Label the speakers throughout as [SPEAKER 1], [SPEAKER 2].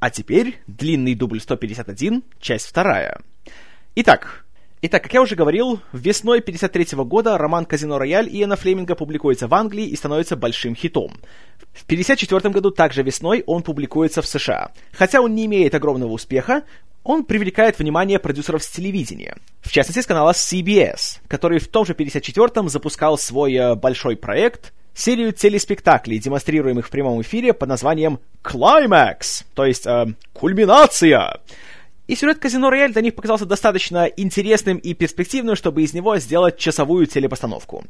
[SPEAKER 1] А теперь длинный дубль 151, часть вторая. Итак, Итак, как я уже говорил, весной 53 года роман «Казино Рояль» Иэна Флеминга публикуется в Англии и становится большим хитом. В 54 году, также весной, он публикуется в США. Хотя он не имеет огромного успеха, он привлекает внимание продюсеров с телевидения. В частности, с канала CBS, который в том же 54-м запускал свой э, большой проект, серию телеспектаклей, демонстрируемых в прямом эфире под названием «Climax», то есть э, «Кульминация». И сюжет «Казино Рояль» для них показался достаточно интересным и перспективным, чтобы из него сделать часовую телепостановку.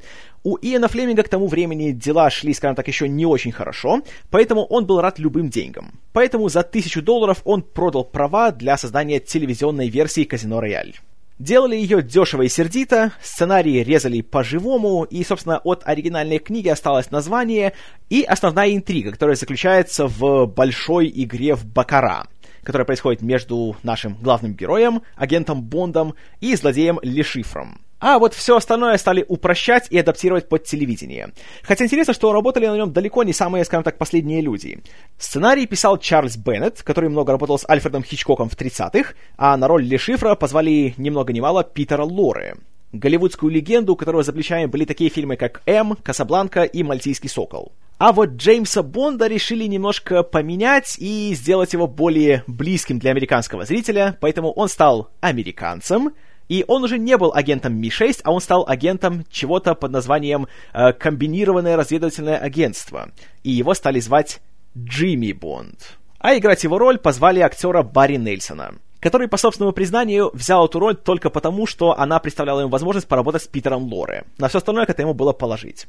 [SPEAKER 1] У Иэна Флеминга к тому времени дела шли, скажем так, еще не очень хорошо, поэтому он был рад любым деньгам. Поэтому за тысячу долларов он продал права для создания телевизионной версии «Казино Рояль». Делали ее дешево и сердито, сценарии резали по-живому, и, собственно, от оригинальной книги осталось название и основная интрига, которая заключается в большой игре в Бакара — которая происходит между нашим главным героем, агентом Бондом и злодеем Лешифром. А вот все остальное стали упрощать и адаптировать под телевидение. Хотя интересно, что работали на нем далеко не самые, скажем так, последние люди. Сценарий писал Чарльз Беннет, который много работал с Альфредом Хичкоком в 30-х, а на роль Лешифра позвали ни много ни мало Питера Лоре, голливудскую легенду, у которого за плечами были такие фильмы, как «М», «Касабланка» и «Мальтийский сокол». А вот Джеймса Бонда решили немножко поменять и сделать его более близким для американского зрителя, поэтому он стал американцем, и он уже не был агентом Ми-6, а он стал агентом чего-то под названием э, «Комбинированное разведывательное агентство», и его стали звать Джимми Бонд. А играть его роль позвали актера Барри Нельсона который, по собственному признанию, взял эту роль только потому, что она представляла ему возможность поработать с Питером Лоре. На все остальное к этому было положить.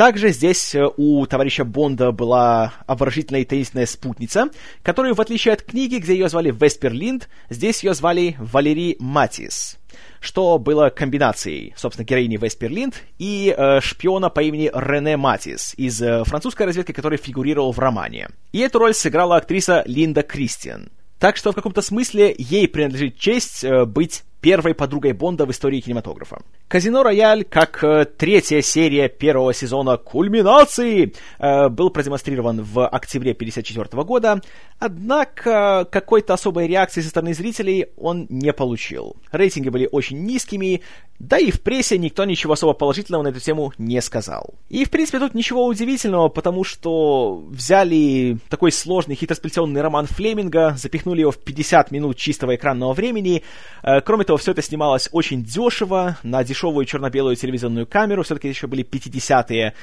[SPEAKER 1] Также здесь э, у товарища Бонда была обворожительная и таинственная спутница, которую, в отличие от книги, где ее звали Веспер Линд, здесь ее звали Валерий Матис, что было комбинацией, собственно, героини Веспер Линд и э, шпиона по имени Рене Матис из э, французской разведки, который фигурировал в романе. И эту роль сыграла актриса Линда Кристиан. Так что в каком-то смысле ей принадлежит честь э, быть первой подругой Бонда в истории кинематографа. «Казино Рояль», как э, третья серия первого сезона «Кульминации», э, был продемонстрирован в октябре 1954 года, однако какой-то особой реакции со стороны зрителей он не получил. Рейтинги были очень низкими, да и в прессе никто ничего особо положительного на эту тему не сказал. И, в принципе, тут ничего удивительного, потому что взяли такой сложный хитросплетенный роман Флеминга, запихнули его в 50 минут чистого экранного времени. Э, кроме того, все это снималось очень дешево, на дешевую черно-белую телевизионную камеру, все-таки еще были 50-е.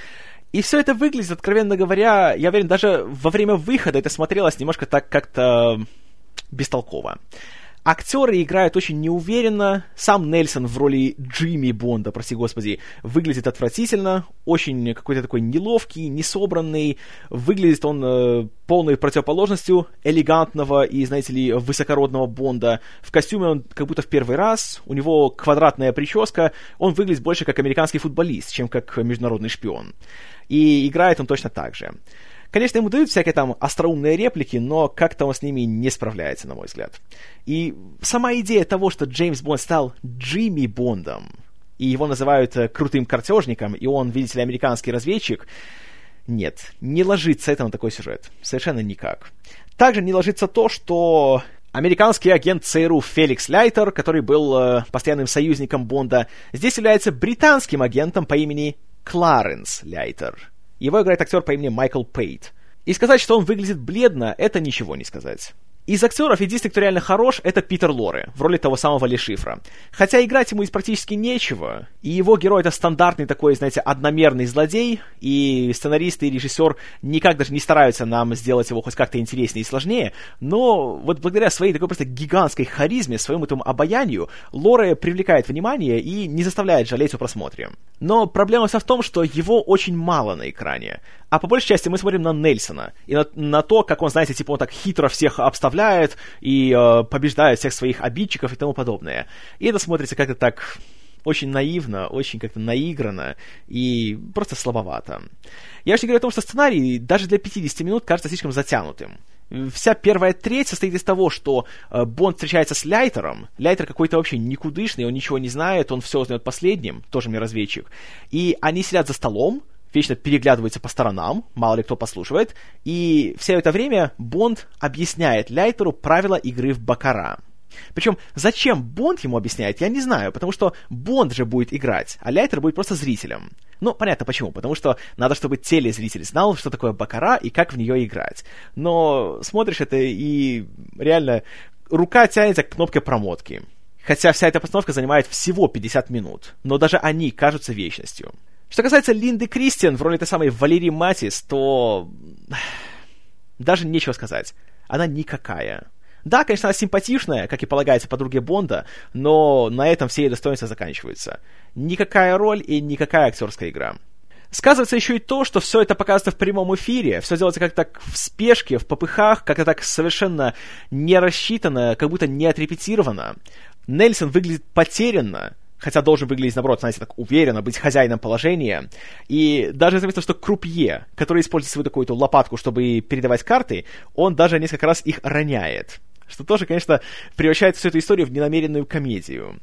[SPEAKER 1] И все это выглядит, откровенно говоря, я уверен, даже во время выхода это смотрелось немножко так как-то бестолково. Актеры играют очень неуверенно. Сам Нельсон в роли Джимми Бонда, прости господи, выглядит отвратительно. Очень какой-то такой неловкий, несобранный. Выглядит он э, полной противоположностью элегантного и, знаете ли, высокородного Бонда. В костюме он как будто в первый раз. У него квадратная прическа. Он выглядит больше как американский футболист, чем как международный шпион. И играет он точно так же. Конечно, ему дают всякие там остроумные реплики, но как-то он с ними не справляется, на мой взгляд. И сама идея того, что Джеймс Бонд стал Джимми Бондом, и его называют э, крутым картежником, и он, видите ли, американский разведчик, нет, не ложится это на такой сюжет. Совершенно никак. Также не ложится то, что американский агент ЦРУ Феликс Лайтер, который был э, постоянным союзником Бонда, здесь является британским агентом по имени Кларенс Лайтер. Его играет актер по имени Майкл Пейт. И сказать, что он выглядит бледно, это ничего не сказать. Из актеров единственный, кто реально хорош, это Питер Лоре, в роли того самого Лешифра. Хотя играть ему из практически нечего, и его герой это стандартный такой, знаете, одномерный злодей, и сценаристы и режиссер никак даже не стараются нам сделать его хоть как-то интереснее и сложнее, но вот благодаря своей такой просто гигантской харизме, своему этому обаянию, Лоре привлекает внимание и не заставляет жалеть о просмотре. Но проблема вся в том, что его очень мало на экране. А по большей части мы смотрим на Нельсона, и на, на то, как он, знаете, типа он так хитро всех обставляет и э, побеждает всех своих обидчиков и тому подобное. И это смотрится как-то так очень наивно, очень как-то наигранно и просто слабовато. Я вообще говорю о том, что сценарий даже для 50 минут кажется слишком затянутым. Вся первая треть состоит из того, что э, Бонд встречается с Ляйтером. Ляйтер какой-то вообще никудышный, он ничего не знает, он все узнает последним, тоже мне разведчик. И они сидят за столом, вечно переглядываются по сторонам, мало ли кто послушивает, и все это время Бонд объясняет Ляйтеру правила игры в Бакара. Причем, зачем Бонд ему объясняет, я не знаю, потому что Бонд же будет играть, а Ляйтер будет просто зрителем. Ну, понятно почему, потому что надо, чтобы телезритель знал, что такое Бакара и как в нее играть. Но смотришь это и реально рука тянется к кнопке промотки. Хотя вся эта постановка занимает всего 50 минут, но даже они кажутся вечностью. Что касается Линды Кристиан в роли этой самой Валерии Матис, то... Даже нечего сказать. Она никакая. Да, конечно, она симпатичная, как и полагается подруге Бонда, но на этом все ее достоинства заканчиваются. Никакая роль и никакая актерская игра. Сказывается еще и то, что все это показывается в прямом эфире, все делается как-то так в спешке, в попыхах, как-то так совершенно не рассчитано, как будто не отрепетировано. Нельсон выглядит потерянно, хотя должен выглядеть, наоборот, знаете, так уверенно, быть хозяином положения. И даже заметно, что Крупье, который использует свою такую-то лопатку, чтобы передавать карты, он даже несколько раз их роняет. Что тоже, конечно, превращает всю эту историю в ненамеренную комедию.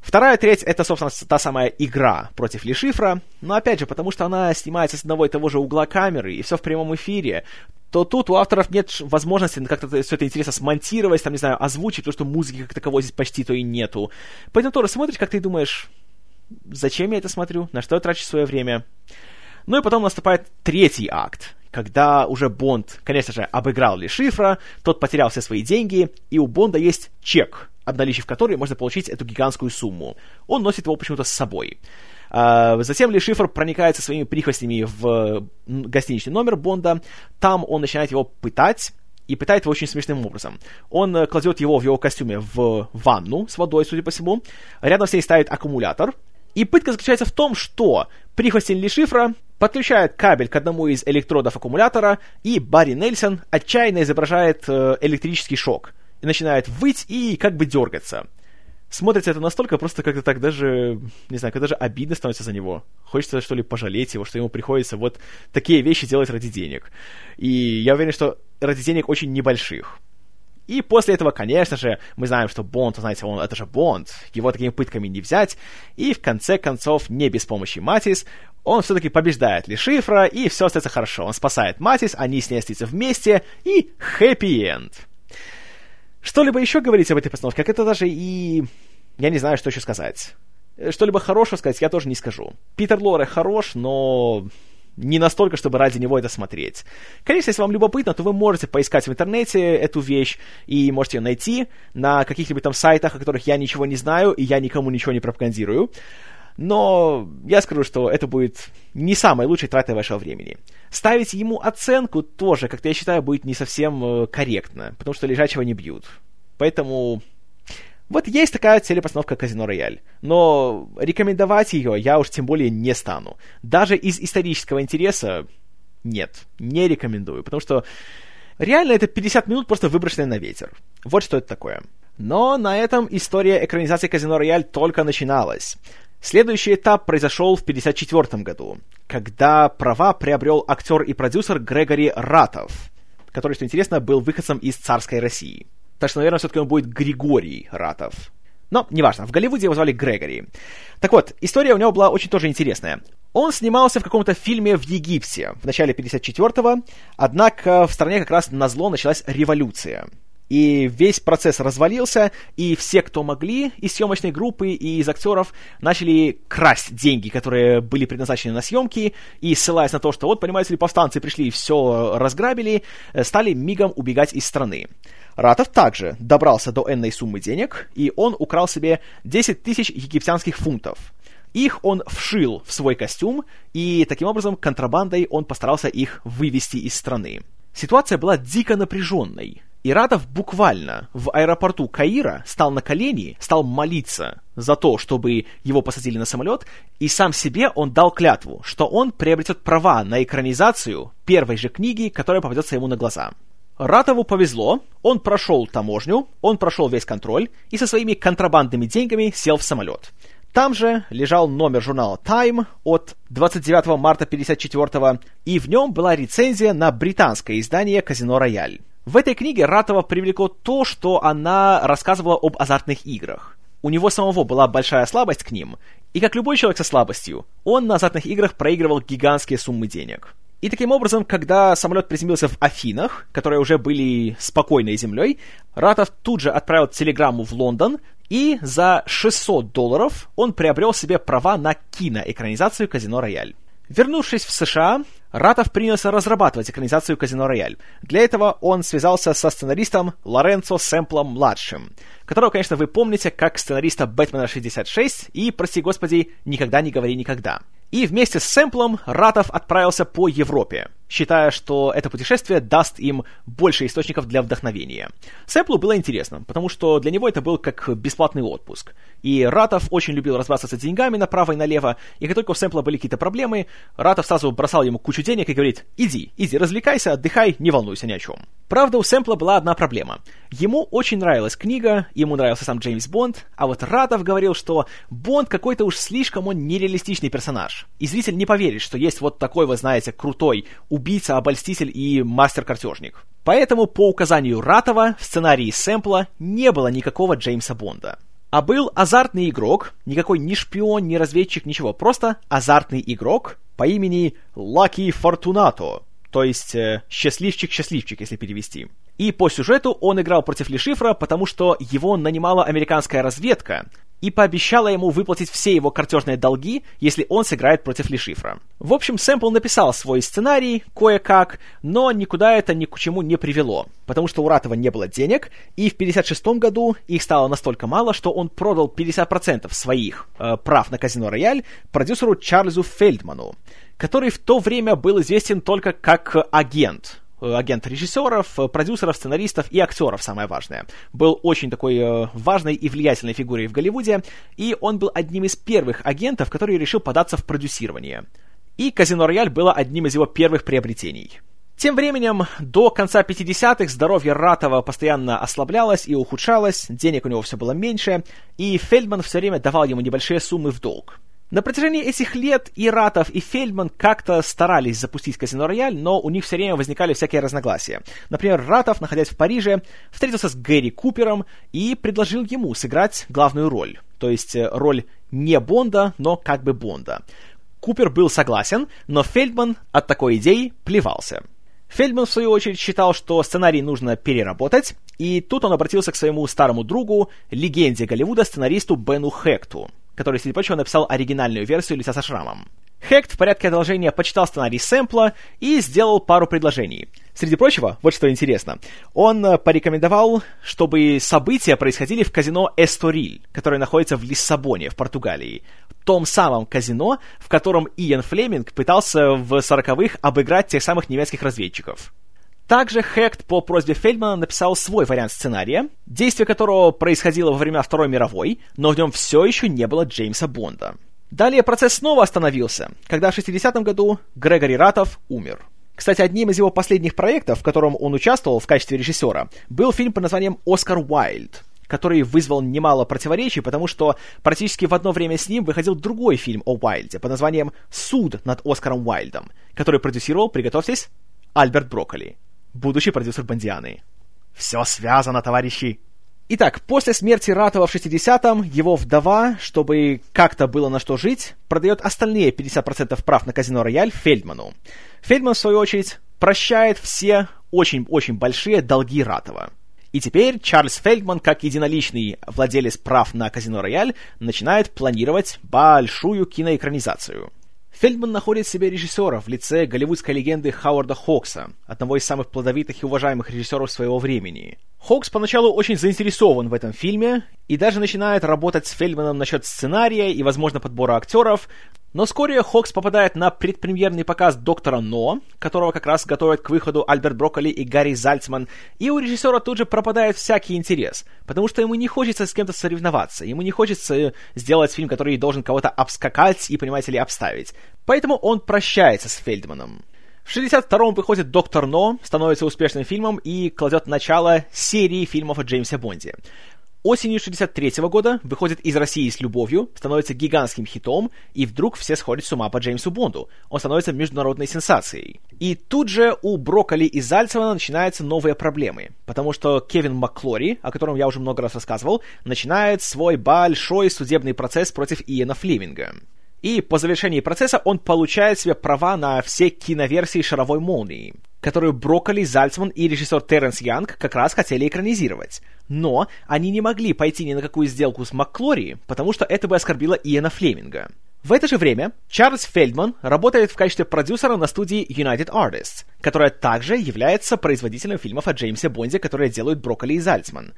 [SPEAKER 1] Вторая треть — это, собственно, та самая игра против Лешифра, но, опять же, потому что она снимается с одного и того же угла камеры, и все в прямом эфире, то тут у авторов нет возможности как-то все это интересно смонтировать, там, не знаю, озвучить, потому что музыки как таковой здесь почти то и нету. Поэтому тоже смотришь, как ты думаешь, зачем я это смотрю, на что я трачу свое время. Ну и потом наступает третий акт, когда уже Бонд, конечно же, обыграл Ли Шифра, тот потерял все свои деньги, и у Бонда есть чек, обналичив который можно получить эту гигантскую сумму. Он носит его почему-то с собой. А, затем Ли Шифр проникает со своими прихвостнями в гостиничный номер Бонда. Там он начинает его пытать, и пытает его очень смешным образом. Он э, кладет его в его костюме в ванну с водой, судя по всему. Рядом с ней ставит аккумулятор. И пытка заключается в том, что прихвостень Лишифра подключает кабель к одному из электродов аккумулятора, и Барри Нельсон отчаянно изображает э, электрический шок. И начинает выть и как бы дергаться. Смотрится это настолько просто как-то так даже, не знаю, как даже обидно становится за него. Хочется, что ли, пожалеть его, что ему приходится вот такие вещи делать ради денег. И я уверен, что ради денег очень небольших. И после этого, конечно же, мы знаем, что Бонд, знаете, он, это же Бонд, его такими пытками не взять, и в конце концов, не без помощи Матис, он все-таки побеждает Лешифра, и все остается хорошо. Он спасает Матис, они с ней остаются вместе, и хэппи-энд. Что-либо еще говорить об этой постановке, как это даже и... Я не знаю, что еще сказать. Что-либо хорошего сказать я тоже не скажу. Питер Лоре хорош, но не настолько, чтобы ради него это смотреть. Конечно, если вам любопытно, то вы можете поискать в интернете эту вещь и можете ее найти на каких-либо там сайтах, о которых я ничего не знаю, и я никому ничего не пропагандирую. Но я скажу, что это будет не самой лучшей тратой вашего времени. Ставить ему оценку тоже, как-то я считаю, будет не совсем э, корректно, потому что лежачего не бьют. Поэтому вот есть такая телепостановка «Казино Рояль», но рекомендовать ее я уж тем более не стану. Даже из исторического интереса нет, не рекомендую, потому что реально это 50 минут просто выброшенные на ветер. Вот что это такое. Но на этом история экранизации «Казино Рояль» только начиналась. Следующий этап произошел в 1954 году, когда права приобрел актер и продюсер Грегори Ратов, который, что интересно, был выходцем из царской России. Так что, наверное, все-таки он будет Григорий Ратов. Но, неважно, в Голливуде его звали Грегори. Так вот, история у него была очень тоже интересная. Он снимался в каком-то фильме в Египте в начале 54-го, однако в стране как раз на зло началась революция. И весь процесс развалился, и все, кто могли из съемочной группы и из актеров, начали красть деньги, которые были предназначены на съемки, и ссылаясь на то, что вот, понимаете ли, повстанцы пришли и все разграбили, стали мигом убегать из страны. Ратов также добрался до энной суммы денег, и он украл себе 10 тысяч египтянских фунтов. Их он вшил в свой костюм, и таким образом контрабандой он постарался их вывести из страны. Ситуация была дико напряженной. И Ратов буквально в аэропорту Каира стал на колени, стал молиться за то, чтобы его посадили на самолет, и сам себе он дал клятву, что он приобретет права на экранизацию первой же книги, которая попадется ему на глаза. Ратову повезло, он прошел таможню, он прошел весь контроль и со своими контрабандными деньгами сел в самолет. Там же лежал номер журнала Time от 29 марта 1954 и в нем была рецензия на британское издание «Казино Рояль». В этой книге Ратова привлекло то, что она рассказывала об азартных играх. У него самого была большая слабость к ним, И как любой человек со слабостью, он на азартных играх проигрывал гигантские суммы денег. И таким образом, когда самолет приземлился в Афинах, которые уже были спокойной землей, Ратов тут же отправил телеграмму в Лондон, и за 600 долларов он приобрел себе права на киноэкранизацию «Казино Рояль». Вернувшись в США, Ратов принялся разрабатывать экранизацию «Казино Рояль». Для этого он связался со сценаристом Лоренцо Сэмплом-младшим, которого, конечно, вы помните как сценариста «Бэтмена 66» и, прости господи, «Никогда не говори никогда». И вместе с Сэмплом Ратов отправился по Европе, считая, что это путешествие даст им больше источников для вдохновения. Сэмплу было интересно, потому что для него это был как бесплатный отпуск. И Ратов очень любил разбрасываться деньгами направо и налево, и как только у Сэмпла были какие-то проблемы, Ратов сразу бросал ему кучу денег и говорит «Иди, иди, развлекайся, отдыхай, не волнуйся ни о чем». Правда, у Сэмпла была одна проблема. Ему очень нравилась книга, ему нравился сам Джеймс Бонд, а вот Ратов говорил, что Бонд какой-то уж слишком он нереалистичный персонаж. И зритель не поверит, что есть вот такой, вы знаете, крутой убийца, обольститель и мастер-картежник. Поэтому по указанию Ратова в сценарии Сэмпла не было никакого Джеймса Бонда. А был азартный игрок, никакой ни шпион, ни разведчик, ничего, просто азартный игрок по имени Лаки Фортунато, то есть э, счастливчик-счастливчик, если перевести. И по сюжету он играл против Лешифра, потому что его нанимала американская разведка, и пообещала ему выплатить все его картежные долги, если он сыграет против Лешифра. В общем, Сэмпл написал свой сценарий кое-как, но никуда это ни к чему не привело, потому что у Ратова не было денег, и в 56 году их стало настолько мало, что он продал 50% своих э, прав на казино Рояль продюсеру Чарльзу Фельдману, который в то время был известен только как агент, агент режиссеров, э, продюсеров, сценаристов и актеров, самое важное. Был очень такой э, важной и влиятельной фигурой в Голливуде, и он был одним из первых агентов, который решил податься в продюсирование. И «Казино Рояль» было одним из его первых приобретений. Тем временем, до конца 50-х здоровье Ратова постоянно ослаблялось и ухудшалось, денег у него все было меньше, и Фельдман все время давал ему небольшие суммы в долг. На протяжении этих лет и Ратов, и Фельдман как-то старались запустить казино Рояль, но у них все время возникали всякие разногласия. Например, Ратов, находясь в Париже, встретился с Гэри Купером и предложил ему сыграть главную роль. То есть э, роль не Бонда, но как бы Бонда. Купер был согласен, но Фельдман от такой идеи плевался. Фельдман, в свою очередь, считал, что сценарий нужно переработать, и тут он обратился к своему старому другу, легенде Голливуда, сценаристу Бену Хекту – который, среди прочего, написал оригинальную версию «Лица со шрамом». Хект в порядке одолжения почитал сценарий сэмпла и сделал пару предложений. Среди прочего, вот что интересно, он э, порекомендовал, чтобы события происходили в казино Эсториль, которое находится в Лиссабоне, в Португалии. В том самом казино, в котором Иэн Флеминг пытался в сороковых обыграть тех самых немецких разведчиков. Также Хект по просьбе Фельдмана написал свой вариант сценария, действие которого происходило во время Второй мировой, но в нем все еще не было Джеймса Бонда. Далее процесс снова остановился, когда в 60-м году Грегори Ратов умер. Кстати, одним из его последних проектов, в котором он участвовал в качестве режиссера, был фильм под названием «Оскар Уайльд», который вызвал немало противоречий, потому что практически в одно время с ним выходил другой фильм о Уайльде под названием «Суд над Оскаром Уайльдом», который продюсировал, приготовьтесь, Альберт Брокколи будущий продюсер Бандианы. Все связано, товарищи. Итак, после смерти Ратова в 60-м, его вдова, чтобы как-то было на что жить, продает остальные 50% прав на казино Рояль Фельдману. Фельдман, в свою очередь, прощает все очень-очень большие долги Ратова. И теперь Чарльз Фельдман, как единоличный владелец прав на казино Рояль, начинает планировать большую киноэкранизацию – Фельдман находит себе режиссера в лице голливудской легенды Хауарда Хокса, одного из самых плодовитых и уважаемых режиссеров своего времени. Хокс поначалу очень заинтересован в этом фильме и даже начинает работать с Фельдманом насчет сценария и, возможно, подбора актеров, но вскоре Хокс попадает на предпремьерный показ «Доктора Но», которого как раз готовят к выходу Альберт Брокколи и Гарри Зальцман, и у режиссера тут же пропадает всякий интерес, потому что ему не хочется с кем-то соревноваться, ему не хочется сделать фильм, который должен кого-то обскакать и, понимаете ли, обставить. Поэтому он прощается с Фельдманом. В 62-м выходит «Доктор Но», становится успешным фильмом и кладет начало серии фильмов о Джеймсе Бонде. Осенью 63 года выходит «Из России с любовью», становится гигантским хитом, и вдруг все сходят с ума по Джеймсу Бонду. Он становится международной сенсацией. И тут же у Брокколи и Зальцмана начинаются новые проблемы, потому что Кевин Макклори, о котором я уже много раз рассказывал, начинает свой большой судебный процесс против Иена Флеминга. И по завершении процесса он получает себе права на все киноверсии «Шаровой молнии», которую Брокколи, Зальцман и режиссер Терренс Янг как раз хотели экранизировать. Но они не могли пойти ни на какую сделку с Макклори, потому что это бы оскорбило Иена Флеминга. В это же время Чарльз Фельдман работает в качестве продюсера на студии United Artists, которая также является производителем фильмов о Джеймсе Бонде, которые делают Брокколи и Зальцман.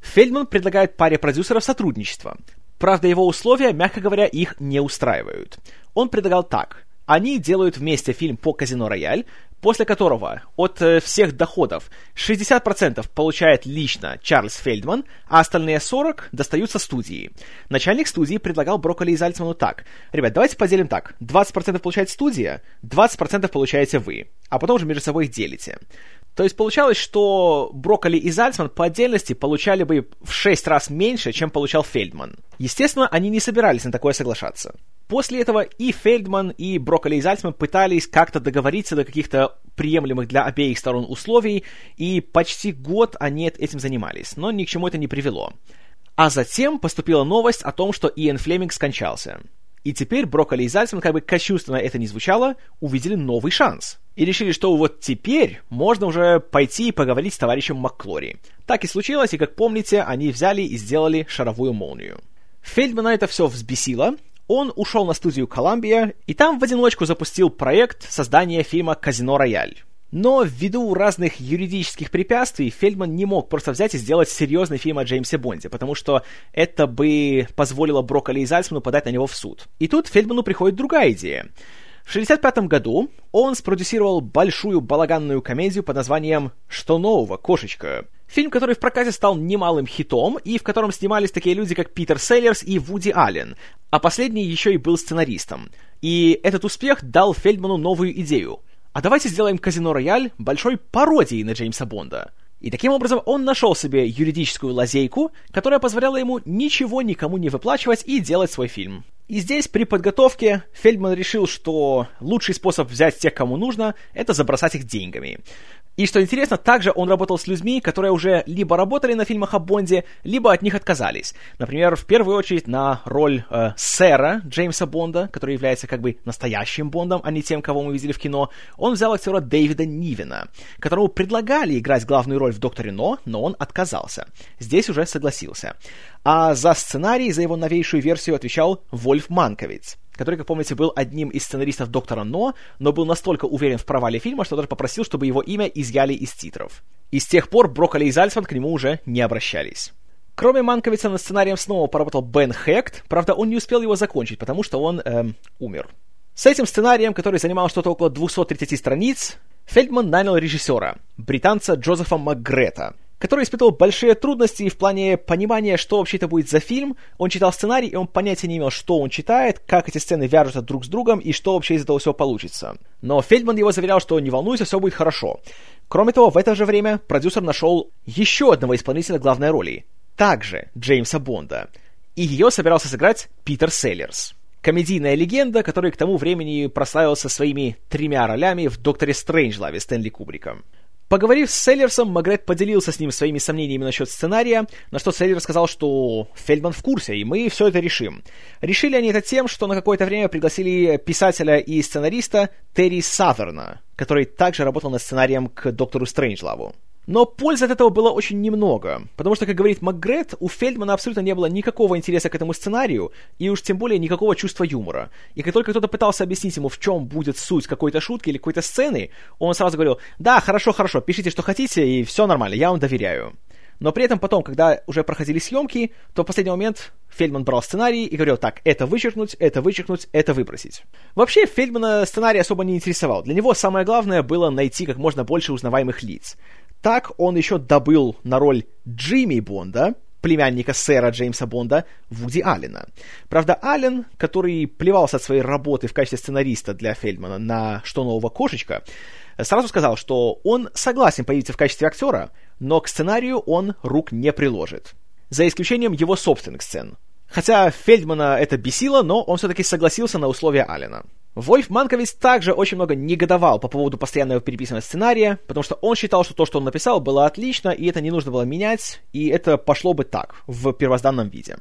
[SPEAKER 1] Фельдман предлагает паре продюсеров сотрудничество, Правда, его условия, мягко говоря, их не устраивают. Он предлагал так. Они делают вместе фильм по Казино Рояль, после которого от э, всех доходов 60% получает лично Чарльз Фельдман, а остальные 40% достаются студии. Начальник студии предлагал Брокколи и Зальцману так. Ребят, давайте поделим так. 20% получает студия, 20% получаете вы, а потом уже между собой их делите. То есть получалось, что Брокколи и Зальцман по отдельности получали бы в 6 раз меньше, чем получал Фельдман. Естественно, они не собирались на такое соглашаться. После этого и Фельдман, и Брокколи и Зальцман пытались как-то договориться до каких-то приемлемых для обеих сторон условий, и почти год они этим занимались, но ни к чему это не привело. А затем поступила новость о том, что Иэн Флеминг скончался. И теперь Брокколи и Зальцман, как бы кощунственно это ни звучало, увидели новый шанс. И решили, что вот теперь можно уже пойти и поговорить с товарищем Макклори. Так и случилось, и как помните, они взяли и сделали шаровую молнию. Фельдмана это все взбесило, он ушел на студию Columbia и там в одиночку запустил проект создания фильма «Казино Рояль». Но ввиду разных юридических препятствий Фельдман не мог просто взять и сделать серьезный фильм о Джеймсе Бонде, потому что это бы позволило Брокколи и Зальцману подать на него в суд. И тут Фельдману приходит другая идея. В 1965 году он спродюсировал большую балаганную комедию под названием «Что нового, кошечка?», Фильм, который в прокате стал немалым хитом, и в котором снимались такие люди, как Питер Селлерс и Вуди Аллен, а последний еще и был сценаристом. И этот успех дал Фельдману новую идею. А давайте сделаем «Казино Рояль» большой пародией на Джеймса Бонда. И таким образом он нашел себе юридическую лазейку, которая позволяла ему ничего никому не выплачивать и делать свой фильм. И здесь при подготовке Фельдман решил, что лучший способ взять тех, кому нужно, это забросать их деньгами. И что интересно, также он работал с людьми, которые уже либо работали на фильмах о Бонде, либо от них отказались. Например, в первую очередь на роль э, сэра Джеймса Бонда, который является как бы настоящим Бондом, а не тем, кого мы видели в кино, он взял актера Дэвида Нивена, которому предлагали играть главную роль в «Докторе Но», но он отказался. Здесь уже согласился. А за сценарий, за его новейшую версию отвечал Вольф Манковиц который, как помните, был одним из сценаристов «Доктора Но», но был настолько уверен в провале фильма, что даже попросил, чтобы его имя изъяли из титров. И с тех пор Брокколи и Зальцман к нему уже не обращались. Кроме Манковица над сценарием снова поработал Бен Хект, правда, он не успел его закончить, потому что он эм, умер. С этим сценарием, который занимал что-то около 230 страниц, Фельдман нанял режиссера, британца Джозефа Макгрета, который испытывал большие трудности в плане понимания, что вообще это будет за фильм. Он читал сценарий, и он понятия не имел, что он читает, как эти сцены вяжутся друг с другом, и что вообще из этого всего получится. Но Фельдман его заверял, что не волнуйся, все будет хорошо. Кроме того, в это же время продюсер нашел еще одного исполнителя главной роли, также Джеймса Бонда. И ее собирался сыграть Питер Селлерс комедийная легенда, который к тому времени прославился своими тремя ролями в «Докторе Стрэнджлаве» Стэнли Кубрика. Поговорив с Селлерсом, Магрет поделился с ним своими сомнениями насчет сценария, на что Селлер сказал, что Фельдман в курсе, и мы все это решим. Решили они это тем, что на какое-то время пригласили писателя и сценариста Терри Саверна, который также работал над сценарием к Доктору Стрэнджлаву. Но пользы от этого было очень немного, потому что, как говорит МакГрет, у Фельдмана абсолютно не было никакого интереса к этому сценарию, и уж тем более никакого чувства юмора. И как только кто-то пытался объяснить ему, в чем будет суть какой-то шутки или какой-то сцены, он сразу говорил, да, хорошо, хорошо, пишите, что хотите, и все нормально, я вам доверяю. Но при этом потом, когда уже проходили съемки, то в последний момент Фельдман брал сценарий и говорил, так, это вычеркнуть, это вычеркнуть, это выбросить. Вообще, Фельдмана сценарий особо не интересовал. Для него самое главное было найти как можно больше узнаваемых лиц. Так он еще добыл на роль Джимми Бонда, племянника сэра Джеймса Бонда, Вуди Аллена. Правда, Аллен, который плевался от своей работы в качестве сценариста для Фельдмана на «Что нового, кошечка», сразу сказал, что он согласен появиться в качестве актера, но к сценарию он рук не приложит. за исключением его собственных сцен. Хотя Фельдмана это бесило, но он все-таки согласился на условия Аллена. Вольф Манковиц также очень много негодовал по поводу постоянного переписывания сценария, потому что он считал, что то, что он написал, было отлично, и это не нужно было менять, и это пошло бы так, в первозданном виде.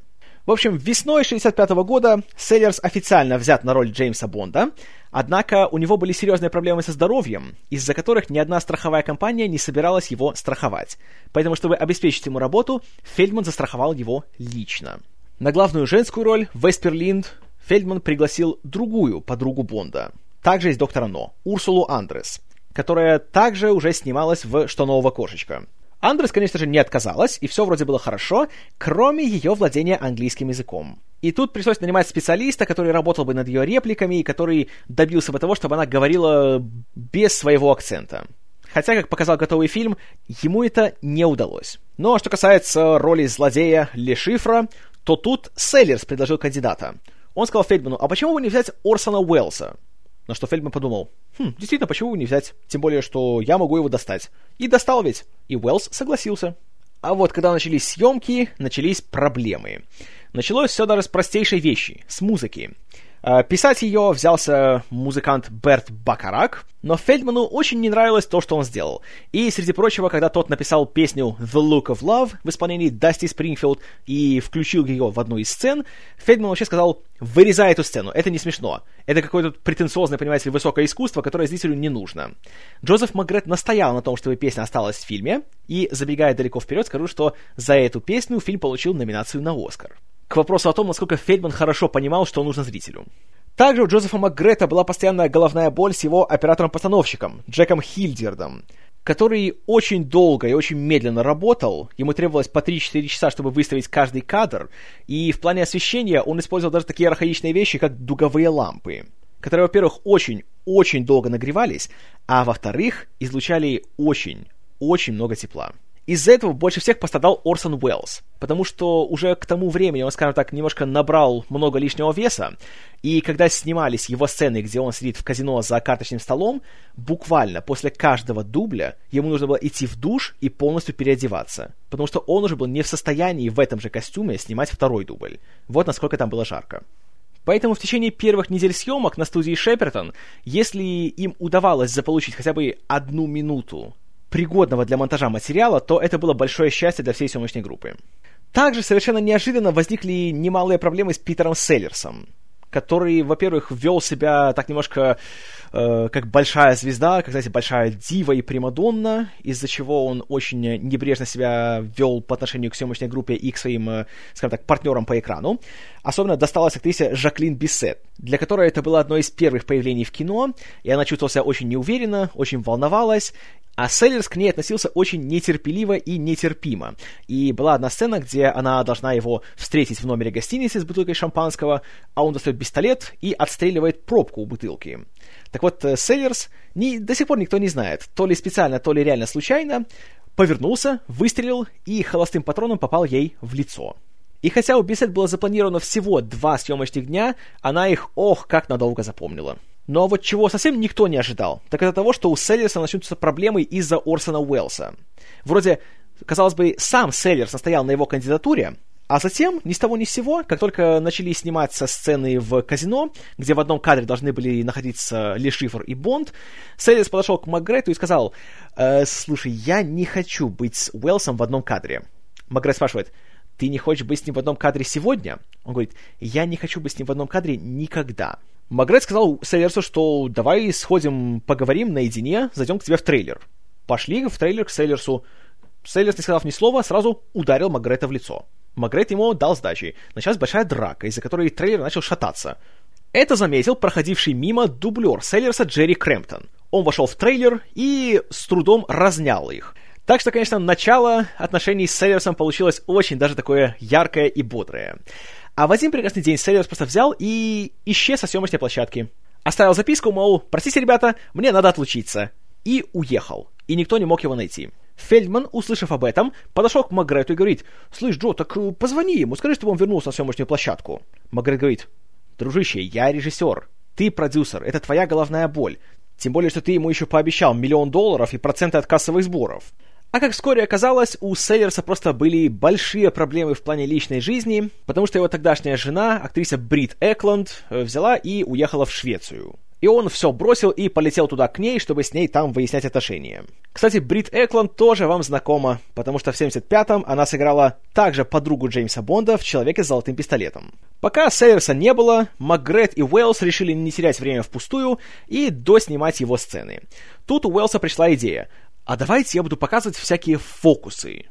[SPEAKER 1] В общем, весной 65 года Селлерс официально взят на роль Джеймса Бонда, однако у него были серьезные проблемы со здоровьем, из-за которых ни одна страховая компания не собиралась его страховать. Поэтому, чтобы обеспечить ему работу, Фельдман застраховал его лично. На главную женскую роль Веспер Линд Фельдман пригласил другую подругу Бонда, также из «Доктора Но», Урсулу Андрес, которая также уже снималась в «Что нового кошечка». Андрес, конечно же, не отказалась, и все вроде было хорошо, кроме ее владения английским языком. И тут пришлось нанимать специалиста, который работал бы над ее репликами, и который добился бы того, чтобы она говорила без своего акцента. Хотя, как показал готовый фильм, ему это не удалось. Но что касается роли злодея Лешифра, то тут Селлерс предложил кандидата. Он сказал Фельдману, а почему бы не взять Орсона Уэллса? На что Фельдман подумал, хм, действительно, почему бы не взять? Тем более, что я могу его достать. И достал ведь. И Уэллс согласился. А вот когда начались съемки, начались проблемы. Началось все даже с простейшей вещи, с музыки. А, писать ее взялся музыкант Берт Бакарак, но Фельдману очень не нравилось то, что он сделал. И, среди прочего, когда тот написал песню «The Look of Love» в исполнении Дасти Спрингфилд и включил ее в одну из сцен, Фельдман вообще сказал «Вырезай эту сцену, это не смешно. Это какое-то претенциозное, понимаете ли, высокое искусство, которое зрителю не нужно». Джозеф Магрет настоял на том, чтобы песня осталась в фильме, и, забегая далеко вперед, скажу, что за эту песню фильм получил номинацию на Оскар к вопросу о том, насколько Фельдман хорошо понимал, что нужно зрителю. Также у Джозефа МакГрета была постоянная головная боль с его оператором-постановщиком, Джеком Хильдердом, который очень долго и очень медленно работал, ему требовалось по 3-4 часа, чтобы выставить каждый кадр, и в плане освещения он использовал даже такие архаичные вещи, как дуговые лампы, которые, во-первых, очень-очень долго нагревались, а во-вторых, излучали очень-очень много тепла. Из-за этого больше всех пострадал Орсон Уэллс, потому что уже к тому времени он, скажем так, немножко набрал много лишнего веса, и когда снимались его сцены, где он сидит в казино за карточным столом, буквально после каждого дубля ему нужно было идти в душ и полностью переодеваться, потому что он уже был не в состоянии в этом же костюме снимать второй дубль. Вот насколько там было жарко. Поэтому в течение первых недель съемок на студии Шепертон, если им удавалось заполучить хотя бы одну минуту пригодного для монтажа материала, то это было большое счастье для всей съемочной группы. Также совершенно неожиданно возникли немалые проблемы с Питером Селлерсом, который, во-первых, вел себя так немножко э, как большая звезда, как, знаете, большая дива и примадонна, из-за чего он очень небрежно себя вел по отношению к съемочной группе и к своим, э, скажем так, партнерам по экрану. Особенно досталась актрисе Жаклин Биссет, для которой это было одно из первых появлений в кино, и она чувствовала себя очень неуверенно, очень волновалась, а Селлерс к ней относился очень нетерпеливо и нетерпимо. И была одна сцена, где она должна его встретить в номере гостиницы с бутылкой шампанского, а он достает пистолет и отстреливает пробку у бутылки. Так вот, э, Селлерс, не, до сих пор никто не знает, то ли специально, то ли реально случайно, повернулся, выстрелил и холостым патроном попал ей в лицо. И хотя у Бисет было запланировано всего два съемочных дня, она их, ох, как надолго запомнила. Но вот чего совсем никто не ожидал, так это того, что у Селлерса начнутся проблемы из-за Орсона Уэллса. Вроде, казалось бы, сам Селлерс настоял на его кандидатуре, а затем, ни с того ни с сего, как только начали сниматься сцены в казино, где в одном кадре должны были находиться Ли Шифр и Бонд, Селлерс подошел к Макгрету и сказал, э, «Слушай, я не хочу быть с Уэллсом в одном кадре». Макгрет спрашивает, «Ты не хочешь быть с ним в одном кадре сегодня?» Он говорит, «Я не хочу быть с ним в одном кадре никогда». Магрет сказал Селлерсу, что давай сходим, поговорим наедине, зайдем к тебе в трейлер. Пошли в трейлер к Селлерсу. Селлерс, не сказав ни слова, сразу ударил Магрета в лицо. Магрет ему дал сдачи. Началась большая драка, из-за которой трейлер начал шататься. Это заметил проходивший мимо дублер Селлерса Джерри Крэмптон. Он вошел в трейлер и с трудом разнял их. Так что, конечно, начало отношений с Селлерсом получилось очень даже такое яркое и бодрое. А в один прекрасный день Селлерс просто взял и исчез со съемочной площадки. Оставил записку, мол, простите, ребята, мне надо отлучиться. И уехал. И никто не мог его найти. Фельдман, услышав об этом, подошел к Магрету и говорит, «Слышь, Джо, так э, позвони ему, скажи, чтобы он вернулся на съемочную площадку». Магрет говорит, «Дружище, я режиссер, ты продюсер, это твоя головная боль. Тем более, что ты ему еще пообещал миллион долларов и проценты от кассовых сборов. А как вскоре оказалось, у Селлерса просто были большие проблемы в плане личной жизни, потому что его тогдашняя жена, актриса Брит Экланд, э, взяла и уехала в Швецию. И он все бросил и полетел туда к ней, чтобы с ней там выяснять отношения. Кстати, Брит Экланд тоже вам знакома, потому что в 75-м она сыграла также подругу Джеймса Бонда в «Человеке с золотым пистолетом». Пока Сейерса не было, МакГрет и Уэллс решили не терять время впустую и доснимать его сцены. Тут у Уэллса пришла идея. А давайте я буду показывать всякие фокусы.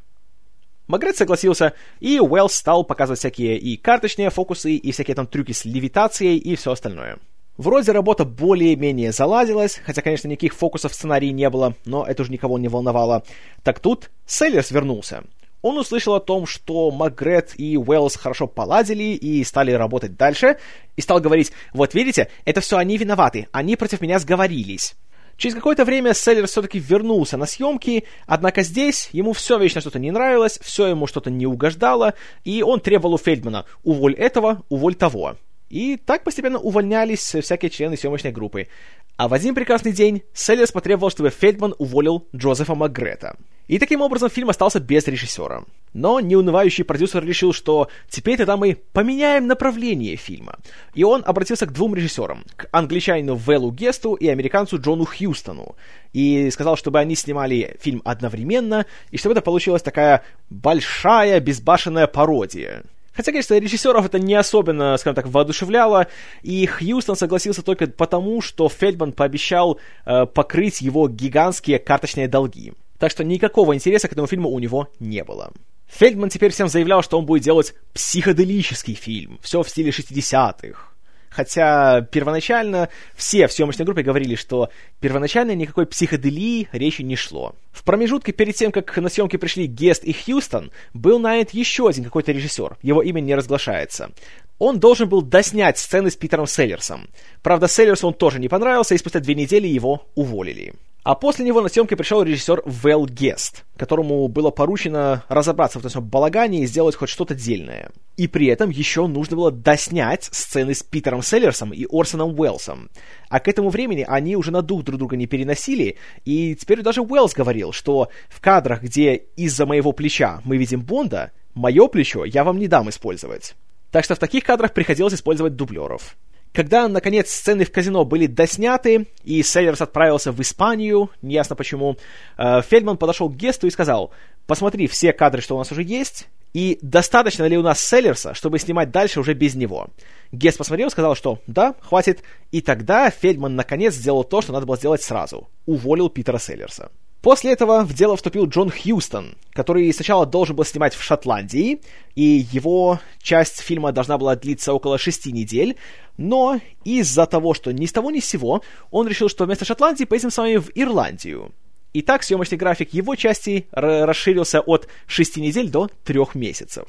[SPEAKER 1] Магрет согласился, и Уэллс стал показывать всякие и карточные фокусы, и всякие там трюки с левитацией, и все остальное. Вроде работа более-менее заладилась, хотя, конечно, никаких фокусов в сценарии не было, но это уже никого не волновало. Так тут Селлерс вернулся. Он услышал о том, что Макгрет и Уэллс хорошо поладили и стали работать дальше, и стал говорить, вот видите, это все они виноваты, они против меня сговорились. Через какое-то время Селлер все-таки вернулся на съемки, однако здесь ему все вечно что-то не нравилось, все ему что-то не угождало, и он требовал у Фельдмана «уволь этого, уволь того». И так постепенно увольнялись всякие члены съемочной группы. А в один прекрасный день Селлерс потребовал, чтобы Фельдман уволил Джозефа Макгрета. И таким образом фильм остался без режиссера. Но неунывающий продюсер решил, что теперь тогда мы поменяем направление фильма. И он обратился к двум режиссерам, к англичанину Велу Гесту и американцу Джону Хьюстону. И сказал, чтобы они снимали фильм одновременно, и чтобы это получилась такая большая безбашенная пародия. Хотя, конечно, режиссеров это не особенно, скажем так, воодушевляло, и Хьюстон согласился только потому, что Фельдман пообещал э, покрыть его гигантские карточные долги. Так что никакого интереса к этому фильму у него не было. Фельдман теперь всем заявлял, что он будет делать психоделический фильм, все в стиле 60-х. Хотя первоначально все в съемочной группе говорили, что первоначально никакой психоделии речи не шло. В промежутке перед тем, как на съемки пришли Гест и Хьюстон, был нанят еще один какой-то режиссер. Его имя не разглашается. Он должен был доснять сцены с Питером Селлерсом. Правда, Селлерсу он тоже не понравился, и спустя две недели его уволили. А после него на съемки пришел режиссер Вэл Гест, которому было поручено разобраться в этом балагане и сделать хоть что-то дельное. И при этом еще нужно было доснять сцены с Питером Селлерсом и Орсоном Уэллсом. А к этому времени они уже на дух друг друга не переносили, и теперь даже Уэллс говорил, что в кадрах, где из-за моего плеча мы видим Бонда, мое плечо я вам не дам использовать. Так что в таких кадрах приходилось использовать дублеров. Когда, наконец, сцены в казино были досняты, и Селлерс отправился в Испанию, неясно почему, э, Фельдман подошел к Гесту и сказал, посмотри все кадры, что у нас уже есть, и достаточно ли у нас Селлерса, чтобы снимать дальше уже без него. Гест посмотрел, сказал, что да, хватит, и тогда Фельдман наконец сделал то, что надо было сделать сразу. Уволил Питера Селлерса. После этого в дело вступил Джон Хьюстон, который сначала должен был снимать в Шотландии, и его часть фильма должна была длиться около шести недель, но из-за того, что ни с того ни с сего, он решил, что вместо Шотландии поедем с вами в Ирландию. И так съемочный график его части расширился от шести недель до трех месяцев.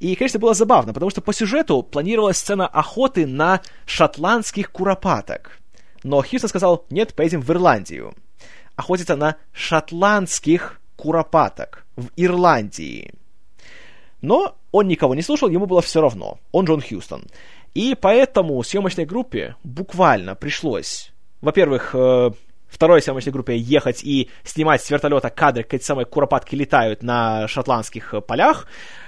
[SPEAKER 1] И, конечно, было забавно, потому что по сюжету планировалась сцена охоты на шотландских куропаток. Но Хьюстон сказал, нет, поедем в Ирландию охотится на шотландских куропаток в Ирландии. Но он никого не слушал, ему было все равно. Он Джон Хьюстон. И поэтому съемочной группе буквально пришлось, во-первых, э, второй съемочной группе ехать и снимать с вертолета кадры, как эти самые куропатки летают на шотландских полях,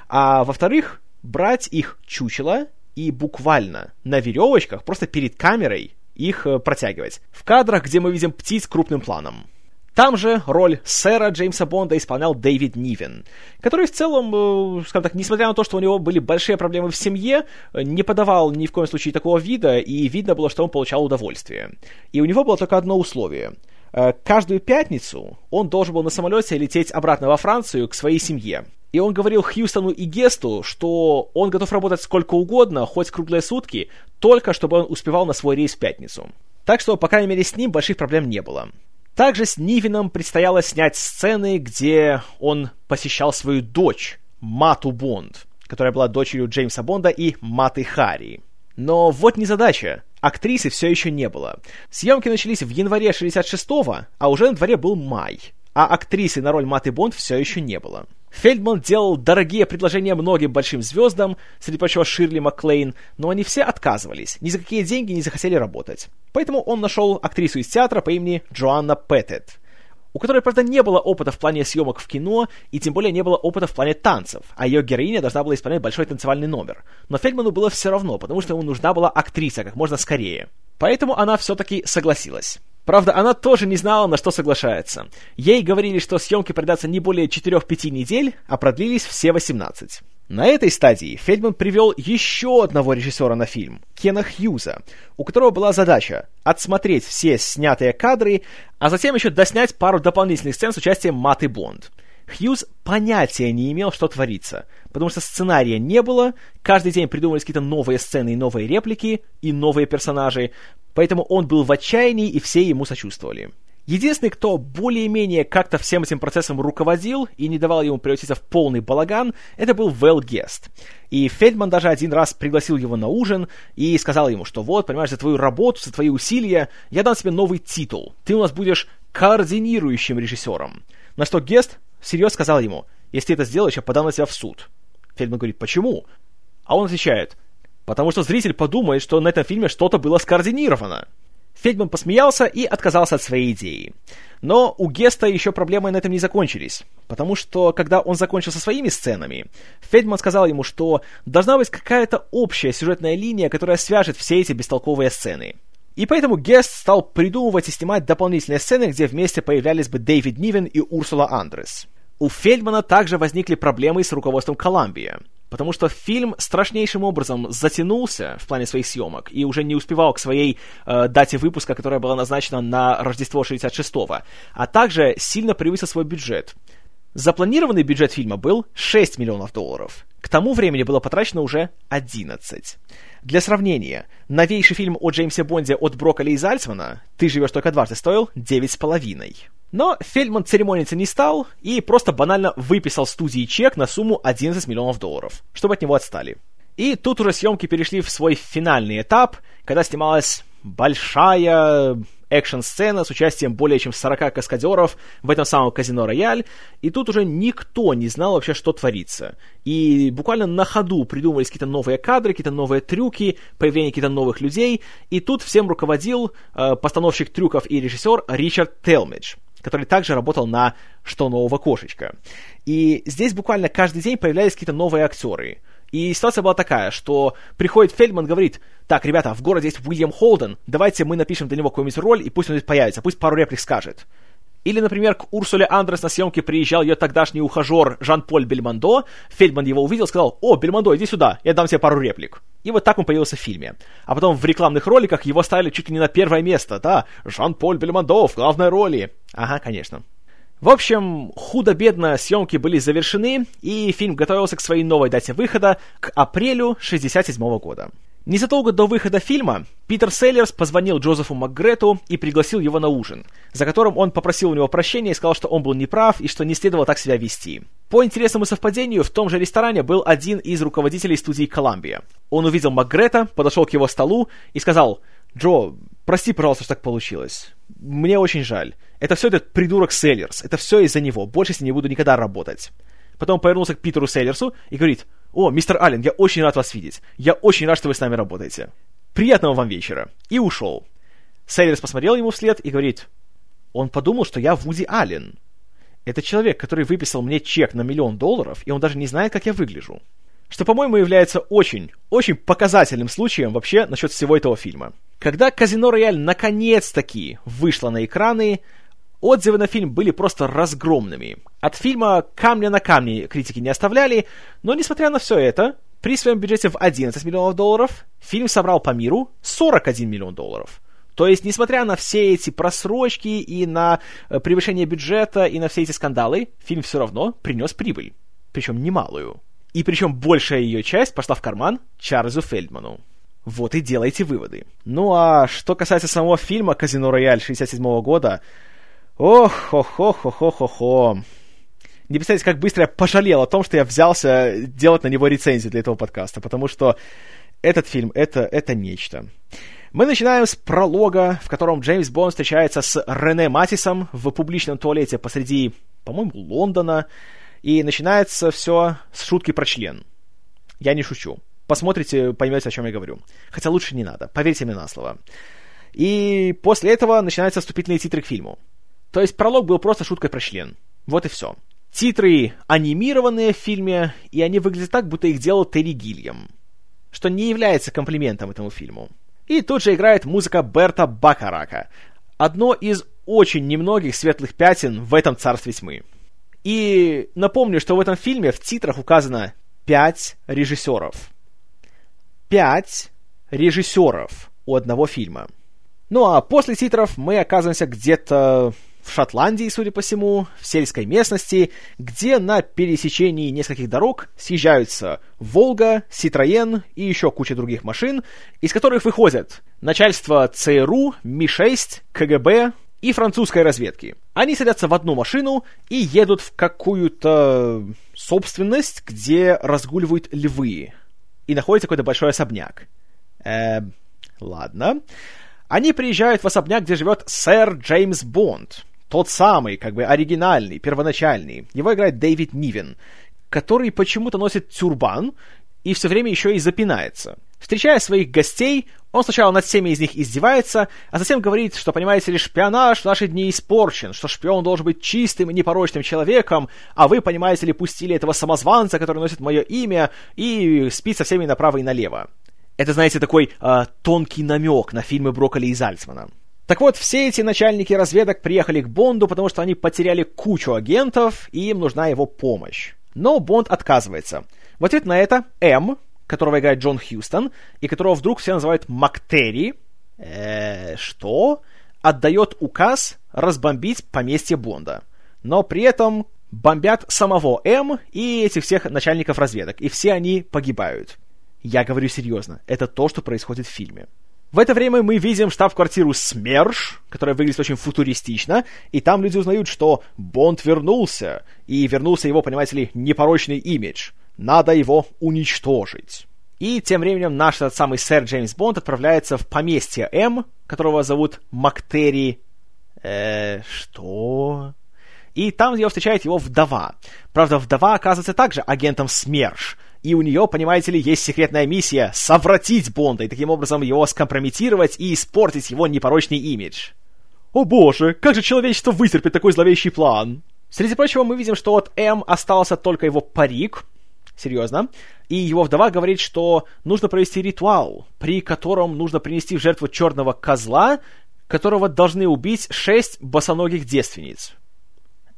[SPEAKER 1] а во-вторых, брать их чучело и буквально на веревочках, просто перед камерой их э, протягивать. В кадрах, где мы видим птиц крупным планом. Там же роль сэра Джеймса Бонда исполнял Дэвид Нивен, который в целом, э, скажем так, несмотря на то, что у него были большие проблемы в семье, не подавал ни в коем случае такого вида, и видно было, что он получал удовольствие. И у него было только одно условие. Э, каждую пятницу он должен был на самолете лететь обратно во Францию к своей семье. И он говорил Хьюстону и Гесту, что он готов работать сколько угодно, хоть круглые сутки, только чтобы он успевал на свой рейс в пятницу. Так что, по крайней мере, с ним больших проблем не было. Также с Нивином предстояло снять сцены, где он посещал свою дочь, Мату Бонд, которая была дочерью Джеймса Бонда и Маты Харри. Но вот незадача. Актрисы все еще не было. Съемки начались в январе 66-го, а уже на дворе был май. А актрисы на роль Маты Бонд все еще не было. Фельдман делал дорогие предложения многим большим звездам, среди прочего Ширли Макклейн, но они все отказывались, ни за какие деньги не захотели работать. Поэтому он нашел актрису из театра по имени Джоанна Петтет. у которой, правда, не было опыта в плане съемок в кино, и тем более не было опыта в плане танцев, а ее героиня должна была исполнять большой танцевальный номер. Но Фельдману было все равно, потому что ему нужна была актриса как можно скорее. Поэтому она все-таки согласилась. Правда, она тоже не знала, на что соглашается. Ей говорили, что съемки продлятся не более 4-5 недель, а продлились все 18. На этой стадии Фельдман привел еще одного режиссера на фильм, Кена Хьюза, у которого была задача отсмотреть все снятые кадры, а затем еще доснять пару дополнительных сцен с участием Маты Бонд. Хьюз понятия не имел, что творится, потому что сценария не было, каждый день придумывались какие-то новые сцены и новые реплики, и новые персонажи, поэтому он был в отчаянии, и все ему сочувствовали. Единственный, кто более-менее как-то всем этим процессом руководил и не давал ему превратиться в полный балаган, это был Вэл Гест. И Фельдман даже один раз пригласил его на ужин и сказал ему, что вот, понимаешь, за твою работу, за твои усилия я дам тебе новый титул. Ты у нас будешь координирующим режиссером. На что Гест всерьез сказал ему, если ты это сделаешь, я подам на тебя в суд. Фельдман говорит, почему? А он отвечает, потому что зритель подумает, что на этом фильме что-то было скоординировано. Фельдман посмеялся и отказался от своей идеи. Но у Геста еще проблемы на этом не закончились, потому что, когда он закончил со своими сценами, Фельдман сказал ему, что должна быть какая-то общая сюжетная линия, которая свяжет все эти бестолковые сцены. И поэтому Гест стал придумывать и снимать дополнительные сцены, где вместе появлялись бы Дэвид Нивен и Урсула Андрес. У Фельдмана также возникли проблемы с руководством Коламбия потому что фильм страшнейшим образом затянулся в плане своих съемок и уже не успевал к своей э, дате выпуска, которая была назначена на Рождество 66-го, а также сильно превысил свой бюджет. Запланированный бюджет фильма был 6 миллионов долларов. К тому времени было потрачено уже 11. Для сравнения, новейший фильм о Джеймсе Бонде от Брокколи и Зальцмана «Ты живешь только дважды» стоил 9,5. Но Фельдман церемониться не стал и просто банально выписал студии чек на сумму 11 миллионов долларов, чтобы от него отстали. И тут уже съемки перешли в свой финальный этап, когда снималась большая экшн-сцена с участием более чем 40 каскадеров в этом самом казино Рояль, и тут уже никто не знал вообще, что творится. И буквально на ходу придумывались какие-то новые кадры, какие-то новые трюки, появление каких-то новых людей, и тут всем руководил э, постановщик трюков и режиссер Ричард Телмидж который также работал на «Что нового кошечка». И здесь буквально каждый день появлялись какие-то новые актеры. И ситуация была такая, что приходит Фельдман, говорит, так, ребята, в городе есть Уильям Холден, давайте мы напишем для него какую-нибудь роль, и пусть он здесь появится, пусть пару реплик скажет. Или, например, к Урсуле Андрес на съемке приезжал ее тогдашний ухажер Жан-Поль Бельмондо. Фельдман его увидел, сказал, «О, Бельмондо, иди сюда, я дам тебе пару реплик». И вот так он появился в фильме. А потом в рекламных роликах его ставили чуть ли не на первое место, да, Жан-Поль Бельмондо в главной роли. Ага, конечно. В общем, худо-бедно съемки были завершены, и фильм готовился к своей новой дате выхода к апрелю 1967 года. Незадолго до выхода фильма Питер Селлерс позвонил Джозефу МакГрету и пригласил его на ужин, за которым он попросил у него прощения и сказал, что он был неправ и что не следовало так себя вести. По интересному совпадению, в том же ресторане был один из руководителей студии Коламбия. Он увидел МакГрета, подошел к его столу и сказал, «Джо, прости, пожалуйста, что так получилось. Мне очень жаль. Это все этот придурок Селлерс. Это все из-за него. Больше с ним не буду никогда работать». Потом повернулся к Питеру Селлерсу и говорит, «О, мистер Аллен, я очень рад вас видеть. Я очень рад, что вы с нами работаете. Приятного вам вечера». И ушел. Селлерс посмотрел ему вслед и говорит, «Он подумал, что я Вуди Аллен. Это человек, который выписал мне чек на миллион долларов, и он даже не знает, как я выгляжу». Что, по-моему, является очень, очень показательным случаем вообще насчет всего этого фильма. Когда «Казино Рояль» наконец-таки вышло на экраны, Отзывы на фильм были просто разгромными. От фильма камня на камне критики не оставляли, но несмотря на все это, при своем бюджете в 11 миллионов долларов, фильм собрал по миру 41 миллион долларов. То есть, несмотря на все эти просрочки и на э, превышение бюджета и на все эти скандалы, фильм все равно принес прибыль. Причем немалую. И причем большая ее часть пошла в карман Чарльзу Фельдману. Вот и делайте выводы. Ну а что касается самого фильма «Казино Рояль» 67 года, Ох, ох, ох, ох, ох, ох, ох. Не представляете, как быстро я пожалел о том, что я взялся делать на него рецензию для этого подкаста, потому что этот фильм — это, это нечто. Мы начинаем с пролога, в котором Джеймс Бонд встречается с Рене Матисом в публичном туалете посреди, по-моему, Лондона, и начинается все с шутки про член. Я не шучу. Посмотрите, поймете, о чем я говорю. Хотя лучше не надо, поверьте мне на слово. И после этого начинаются вступительные титры к фильму. То есть пролог был просто шуткой про член. Вот и все. Титры анимированные в фильме, и они выглядят так, будто их делал Терри Гильям, что не является комплиментом этому фильму. И тут же играет музыка Берта Бакарака, одно из очень немногих светлых пятен в этом царстве тьмы. И напомню, что в этом фильме в титрах указано пять режиссеров. Пять режиссеров у одного фильма. Ну а после титров мы оказываемся где-то в Шотландии, судя по всему, в сельской местности, где на пересечении нескольких дорог съезжаются Волга, Ситроен и еще куча других машин, из которых выходят начальство ЦРУ, Ми-6, КГБ и французской разведки. Они садятся в одну машину и едут в какую-то собственность, где разгуливают львы. И находится какой-то большой особняк. Э, ладно. Они приезжают в особняк, где живет сэр Джеймс Бонд. Тот самый, как бы оригинальный, первоначальный. Его играет Дэвид Нивен, который почему-то носит тюрбан и все время еще и запинается. Встречая своих гостей, он сначала над всеми из них издевается, а затем говорит, что, понимаете ли, шпионаж в наши дни испорчен, что шпион должен быть чистым и непорочным человеком, а вы, понимаете ли, пустили этого самозванца, который носит мое имя, и спит со всеми направо и налево. Это, знаете, такой э, тонкий намек на фильмы Брокколи и Зальцмана. Так вот, все эти начальники разведок приехали к Бонду, потому что они потеряли кучу агентов, и им нужна его помощь. Но Бонд отказывается. В ответ на это М, которого играет Джон Хьюстон, и которого вдруг все называют Мактерри, э, что? Отдает указ разбомбить поместье Бонда. Но при этом бомбят самого М и этих всех начальников разведок, и все они погибают. Я говорю серьезно, это то, что происходит в фильме. В это время мы видим штаб-квартиру СМЕРШ, которая выглядит очень футуристично, и там люди узнают, что Бонд вернулся, и вернулся его, понимаете ли, непорочный имидж. Надо его уничтожить. И тем временем наш этот самый сэр Джеймс Бонд отправляется в поместье М, которого зовут Мактери... Э, что? И там его встречает его вдова. Правда, вдова оказывается также агентом СМЕРШ, и у нее, понимаете ли, есть секретная миссия — совратить Бонда и таким образом его скомпрометировать и испортить его непорочный имидж. О боже, как же человечество вытерпит такой зловещий план? Среди прочего, мы видим, что от М остался только его парик, серьезно, и его вдова говорит, что нужно провести ритуал, при котором нужно принести в жертву черного козла, которого должны убить шесть босоногих девственниц.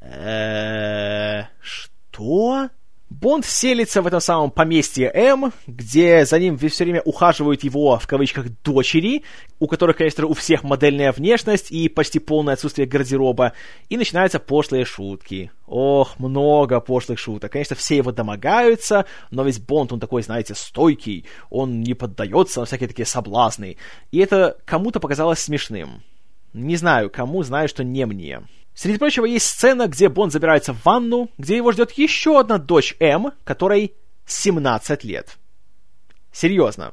[SPEAKER 1] Эээ, что? Бонд селится в этом самом поместье М, где за ним все время ухаживают его, в кавычках, дочери, у которых, конечно, у всех модельная внешность и почти полное отсутствие гардероба, и начинаются пошлые шутки. Ох, много пошлых шуток. Конечно, все его домогаются, но весь Бонд, он такой, знаете, стойкий, он не поддается на всякие такие соблазны. И это кому-то показалось смешным. Не знаю, кому, знаю, что не мне. Среди прочего, есть сцена, где Бонд забирается в ванну, где его ждет еще одна дочь М, которой 17 лет. Серьезно.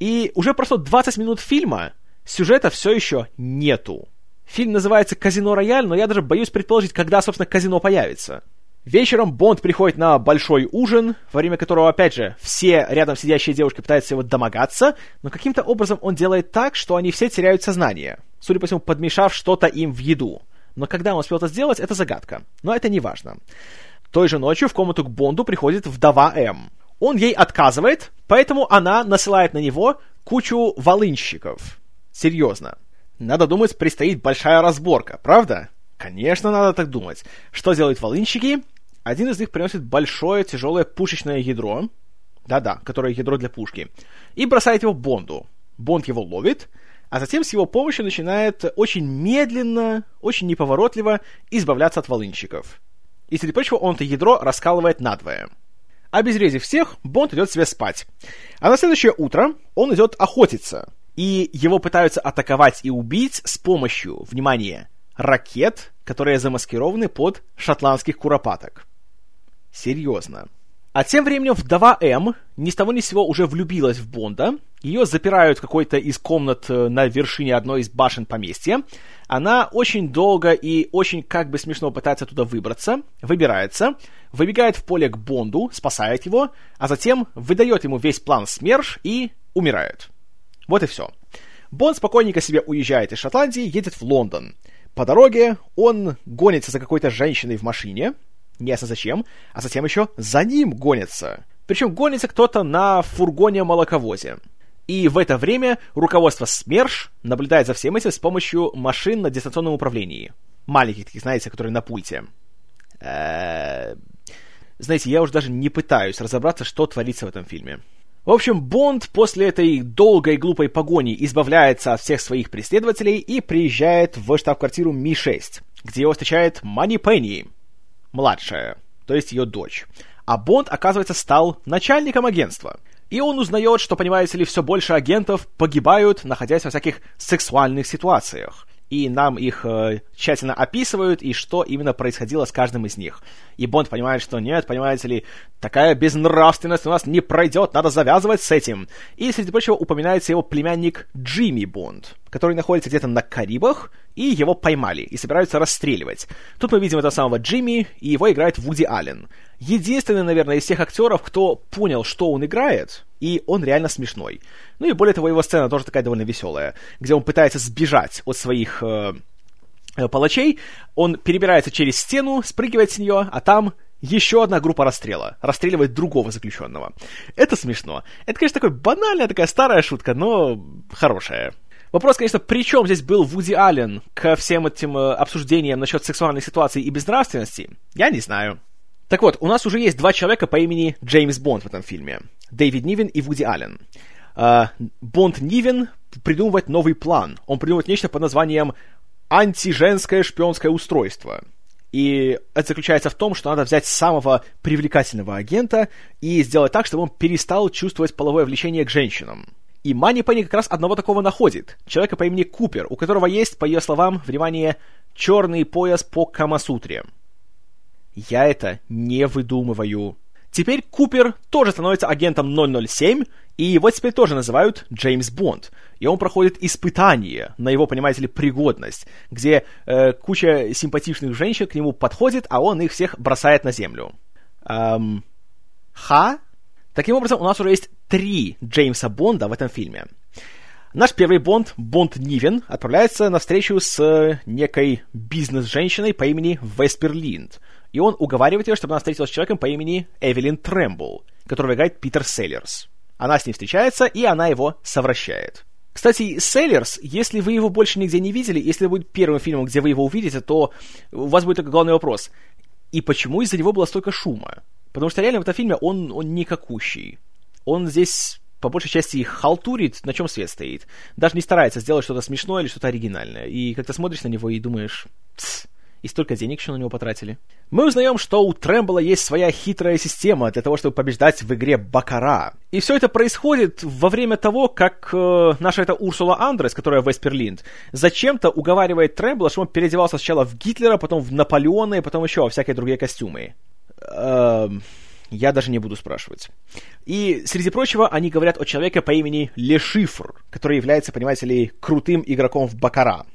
[SPEAKER 1] И уже прошло 20 минут фильма, сюжета все еще нету. Фильм называется «Казино Рояль», но я даже боюсь предположить, когда, собственно, казино появится. Вечером Бонд приходит на большой ужин, во время которого, опять же, все рядом сидящие девушки пытаются его домогаться, но каким-то образом он делает так, что они все теряют сознание, судя по всему, подмешав что-то им в еду но когда он успел это сделать, это загадка. Но это не важно. Той же ночью в комнату к Бонду приходит вдова М. Он ей отказывает, поэтому она насылает на него кучу волынщиков. Серьезно. Надо думать, предстоит большая разборка, правда? Конечно, надо так думать. Что делают волынщики? Один из них приносит большое тяжелое пушечное ядро, да-да, которое ядро для пушки, и бросает его Бонду. Бонд его ловит, а затем с его помощью начинает очень медленно, очень неповоротливо избавляться от волынщиков. И, среди прочего, он это ядро раскалывает надвое. Обезвредив всех, Бонд идет себе спать. А на следующее утро он идет охотиться. И его пытаются атаковать и убить с помощью, внимание, ракет, которые замаскированы под шотландских куропаток. Серьезно. А тем временем вдова М ни с того ни с сего уже влюбилась в Бонда. Ее запирают в какой-то из комнат э, на вершине одной из башен поместья. Она очень долго и очень как бы смешно пытается туда выбраться, выбирается, выбегает в поле к Бонду, спасает его, а затем выдает ему весь план СМЕРШ и умирает. Вот и все. Бонд спокойненько себе уезжает из Шотландии, едет в Лондон. по дороге он гонится за какой-то женщиной в машине, неясно зачем, а затем еще за ним гонится. Причем гонится кто-то на фургоне-молоковозе. И в это время руководство СМЕРШ наблюдает за всем этим с помощью машин на дистанционном управлении. Маленьких таких, знаете, которые на пульте. Э, знаете, я уже даже не пытаюсь разобраться, что творится в этом фильме. В общем, Бонд после этой долгой глупой погони избавляется от всех своих преследователей и приезжает в штаб-квартиру Ми-6, где его встречает Мани Пенни, младшая, то есть ее дочь. А Бонд, оказывается, стал начальником агентства. И он узнает, что, понимаете ли, все больше агентов погибают, находясь во всяких сексуальных ситуациях. И нам их э, тщательно описывают, и что именно происходило с каждым из них. И Бонд понимает, что нет, понимаете ли, такая безнравственность у нас не пройдет, надо завязывать с этим. И, среди прочего, упоминается его племянник Джимми Бонд, который находится где-то на Карибах, и его поймали, и собираются расстреливать. Тут мы видим этого самого Джимми, и его играет Вуди Аллен единственный, наверное, из всех актеров, кто понял, что он играет, и он реально смешной. Ну и более того, его сцена тоже такая довольно веселая, где он пытается сбежать от своих э, э, палачей, он перебирается через стену, спрыгивает с нее, а там еще одна группа расстрела. Расстреливает другого заключенного. Это смешно. Это, конечно, такая банальная, такая старая шутка, но хорошая. Вопрос, конечно, при чем здесь был Вуди Аллен к всем этим э, обсуждениям насчет сексуальной ситуации и безнравственности? Я не знаю. Так вот, у нас уже есть два человека по имени Джеймс Бонд в этом фильме. Дэвид Нивен и Вуди Аллен. А, Бонд Нивен придумывает новый план. Он придумывает нечто под названием «антиженское шпионское устройство». И это заключается в том, что надо взять самого привлекательного агента и сделать так, чтобы он перестал чувствовать половое влечение к женщинам. И Мани Пенни как раз одного такого находит. Человека по имени Купер, у которого есть, по ее словам, внимание, черный пояс по Камасутре. Я это не выдумываю. Теперь Купер тоже становится агентом 007, и его теперь тоже называют Джеймс Бонд. И он проходит испытание на его, понимаете ли, пригодность, где э, куча симпатичных женщин к нему подходит, а он их всех бросает на землю. Эм, ха? Таким образом, у нас уже есть три Джеймса Бонда в этом фильме. Наш первый Бонд, Бонд Нивен, отправляется на встречу с э, некой бизнес-женщиной по имени Веспер Линд – и он уговаривает ее, чтобы она встретилась с человеком по имени Эвелин Трэмбл, которого играет Питер Селлерс. Она с ним встречается, и она его совращает. Кстати, Селлерс, если вы его больше нигде не видели, если это будет первым фильмом, где вы его увидите, то у вас будет только главный вопрос. И почему из-за него было столько шума? Потому что реально в этом фильме он, он никакущий. Он здесь по большей части халтурит, на чем свет стоит. Даже не старается сделать что-то смешное или что-то оригинальное. И как-то смотришь на него и думаешь, и столько денег еще на него потратили. Мы узнаем, что у Трэмбла есть своя хитрая система для того, чтобы побеждать в игре Бакара. И все это происходит во время того, как э, наша эта Урсула Андрес, которая в Эсперлинд, зачем-то уговаривает Трэмбла, что он переодевался сначала в Гитлера, потом в Наполеона и потом еще во всякие другие костюмы. Эм... Я даже не буду спрашивать. И, среди прочего, они говорят о человеке по имени Лешифр, который является, понимаете ли, крутым игроком в Бакара.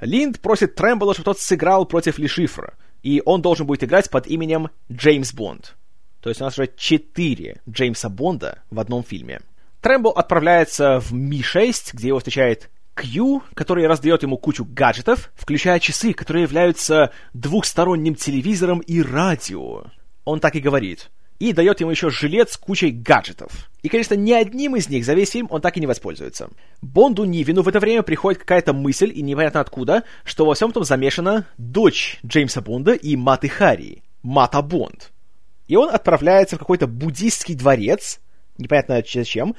[SPEAKER 1] Линд просит Трэмбола, чтобы тот сыграл против Лишифра, и он должен будет играть под именем Джеймс Бонд. То есть у нас уже четыре Джеймса Бонда в одном фильме. Трэмбл отправляется в Ми-6, где его встречает Кью, который раздает ему кучу гаджетов, включая часы, которые являются двухсторонним телевизором и радио. Он так и говорит и дает ему еще жилет с кучей гаджетов. И, конечно, ни одним из них за весь фильм он так и не воспользуется. Бонду Нивину в это время приходит какая-то мысль, и непонятно откуда, что во всем этом замешана дочь Джеймса Бонда и Маты Харри, Мата Бонд. И он отправляется в какой-то буддийский дворец, непонятно зачем,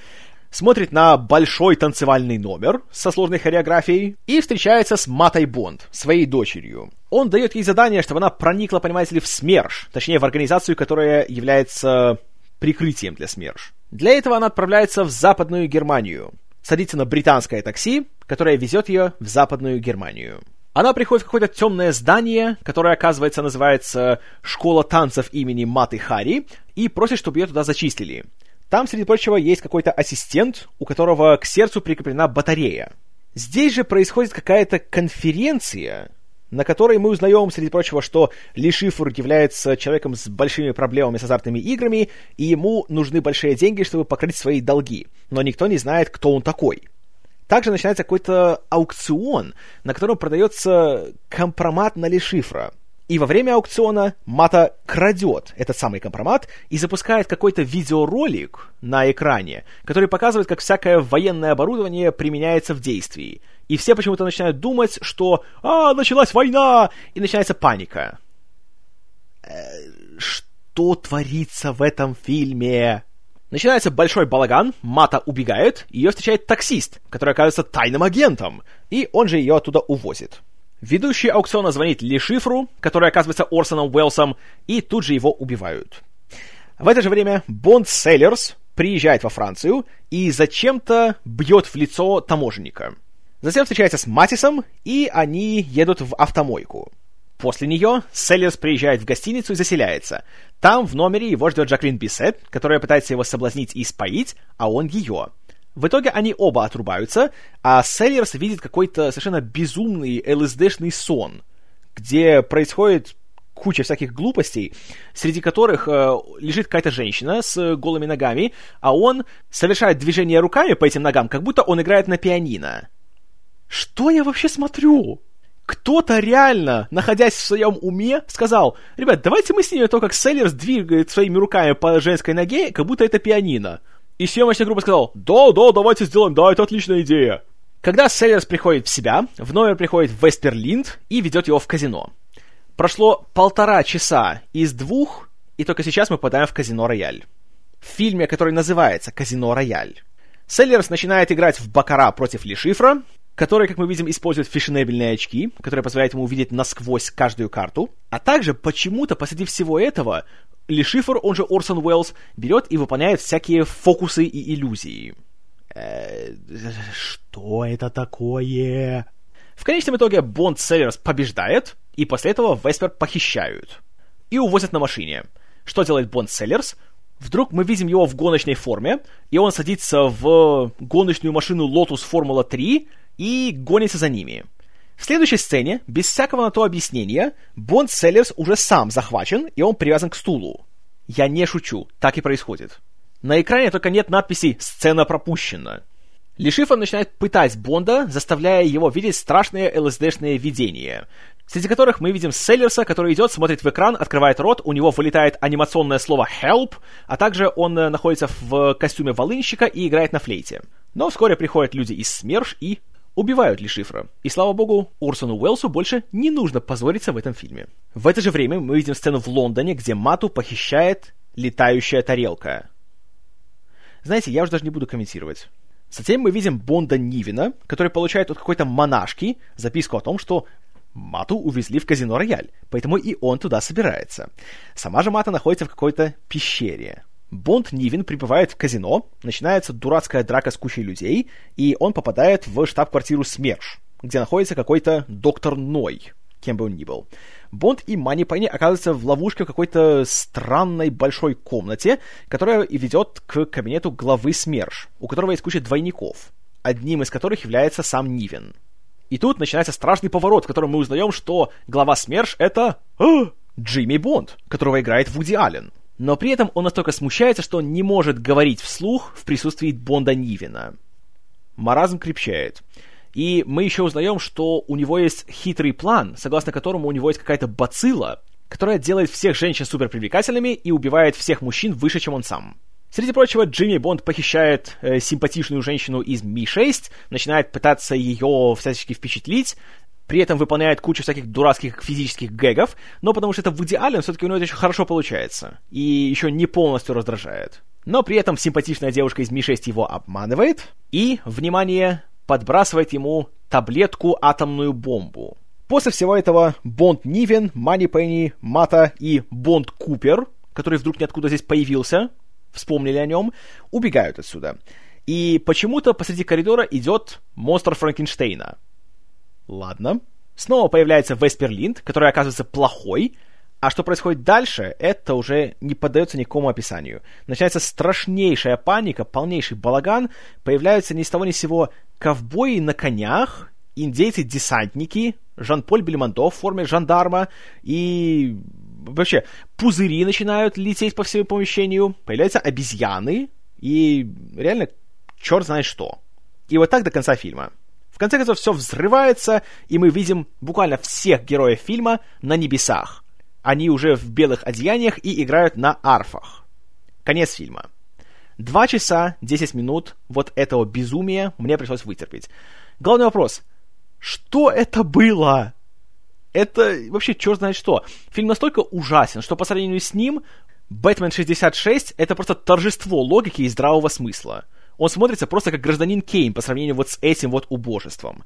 [SPEAKER 1] смотрит на большой танцевальный номер со сложной хореографией и встречается с Матой Бонд, своей дочерью. Он дает ей задание, чтобы она проникла, понимаете ли, в СМЕРШ, точнее, в организацию, которая является прикрытием для СМЕРШ. Для этого она отправляется в Западную Германию, садится на британское такси, которое везет ее в Западную Германию. Она приходит в какое-то темное здание, которое, оказывается, называется «Школа танцев имени Маты Хари», и просит, чтобы ее туда зачислили. Там, среди прочего, есть какой-то ассистент, у которого к сердцу прикреплена батарея. Здесь же происходит какая-то конференция, на которой мы узнаем, среди прочего, что Ли Шифр является человеком с большими проблемами с азартными играми, и ему нужны большие деньги, чтобы покрыть свои долги. Но никто не знает, кто он такой. Также начинается какой-то аукцион, на котором продается компромат на Лешифра. И во время аукциона Мата крадет этот самый компромат и запускает какой-то видеоролик на экране, который показывает, как всякое военное оборудование применяется в действии. И все почему-то начинают думать, что «А, началась война!» и начинается паника. Э, что творится в этом фильме? Начинается большой балаган, Мата убегает, ее встречает таксист, который оказывается тайным агентом, и он же ее оттуда увозит. Ведущий аукциона звонит Ли Шифру, который оказывается Орсоном Уэллсом, и тут же его убивают. В это же время Бонд Селлерс приезжает во Францию и зачем-то бьет в лицо таможенника. Затем встречается с Матисом, и они едут в автомойку. После нее Селлерс приезжает в гостиницу и заселяется. Там в номере его ждет Жаклин Бисет, которая пытается его соблазнить и споить, а он ее. В итоге они оба отрубаются, а Селлерс видит какой-то совершенно безумный ЛСДшный сон, где происходит куча всяких глупостей, среди которых э, лежит какая-то женщина с голыми ногами, а он совершает движение руками по этим ногам, как будто он играет на пианино. Что я вообще смотрю? Кто-то реально, находясь в своем уме, сказал, ребят, давайте мы снимем то, как Селлерс двигает своими руками по женской ноге, как будто это пианино. И съемочная группа сказала, да, да, давайте сделаем, да, это отличная идея. Когда Селлерс приходит в себя, в номер приходит Вестерлинд и ведет его в казино. Прошло полтора часа из двух, и только сейчас мы попадаем в казино Рояль. В фильме, который называется «Казино Рояль». Селлерс начинает играть в Бакара против Лишифра, который, как мы видим, использует фешенебельные очки, которые позволяют ему увидеть насквозь каждую карту. А также почему-то посреди всего этого ли Шифр, он же Орсон Уэллс, берет и выполняет всякие фокусы и иллюзии. Э, что это такое? В конечном итоге Бонд Селлерс побеждает, и после этого Веспер похищают. И увозят на машине. Что делает Бонд Селлерс? Вдруг мы видим его в гоночной форме, и он садится в гоночную машину Lotus Formula 3 и гонится за ними. В следующей сцене, без всякого на то объяснения, Бонд Селлерс уже сам захвачен, и он привязан к стулу. Я не шучу, так и происходит. На экране только нет надписи «Сцена пропущена». Лишифа начинает пытать Бонда, заставляя его видеть страшные ЛСДшные видения, среди которых мы видим Селлерса, который идет, смотрит в экран, открывает рот, у него вылетает анимационное слово «help», а также он э, находится в костюме волынщика и играет на флейте. Но вскоре приходят люди из СМЕРШ и убивают ли Шифра. И слава богу, Урсону Уэлсу больше не нужно позориться в этом фильме. В это же время мы видим сцену в Лондоне, где Мату похищает летающая тарелка. Знаете, я уже даже не буду комментировать. Затем мы видим Бонда Нивина, который получает от какой-то монашки записку о том, что Мату увезли в казино Рояль, поэтому и он туда собирается. Сама же Мата находится в какой-то пещере. Бонд Нивин прибывает в казино, начинается дурацкая драка с кучей людей, и он попадает в штаб-квартиру СМЕРШ, где находится какой-то доктор Ной, кем бы он ни был. Бонд и Мани Пенни оказываются в ловушке в какой-то странной большой комнате, которая ведет к кабинету главы СМЕРШ, у которого есть куча двойников, одним из которых является сам Нивин. И тут начинается страшный поворот, в котором мы узнаем, что глава СМЕРШ — это а, Джимми Бонд, которого играет Вуди Аллен но при этом он настолько смущается, что он не может говорить вслух в присутствии Бонда Нивина. Маразм крепчает. И мы еще узнаем, что у него есть хитрый план, согласно которому у него есть какая-то бацилла, которая делает всех женщин суперпривлекательными и убивает всех мужчин выше, чем он сам. Среди прочего, Джимми Бонд похищает э, симпатичную женщину из Ми-6, начинает пытаться ее всячески впечатлить, при этом выполняет кучу всяких дурацких физических гэгов, но потому что это в идеале, все-таки у него это еще хорошо получается. И еще не полностью раздражает. Но при этом симпатичная девушка из Ми-6 его обманывает и, внимание, подбрасывает ему таблетку атомную бомбу. После всего этого Бонд Нивен, Мани Пенни, Мата и Бонд Купер, который вдруг ниоткуда здесь появился, вспомнили о нем, убегают отсюда. И почему-то посреди коридора идет монстр Франкенштейна. Ладно. Снова появляется Весперлинд, который оказывается плохой, а что происходит дальше, это уже не поддается никакому описанию. Начинается страшнейшая паника, полнейший балаган, появляются ни с того ни с сего ковбои на конях, индейцы-десантники, Жан-Поль Бельмондо в форме жандарма, и вообще пузыри начинают лететь по всему помещению, появляются обезьяны, и реально черт знает что. И вот так до конца фильма. В конце концов, все взрывается, и мы видим буквально всех героев фильма на небесах. Они уже в белых одеяниях и играют на арфах. Конец фильма. Два часа, десять минут вот этого безумия мне пришлось вытерпеть. Главный вопрос. Что это было? Это вообще черт знает что. Фильм настолько ужасен, что по сравнению с ним «Бэтмен 66» — это просто торжество логики и здравого смысла. Он смотрится просто как гражданин Кейн по сравнению вот с этим вот убожеством.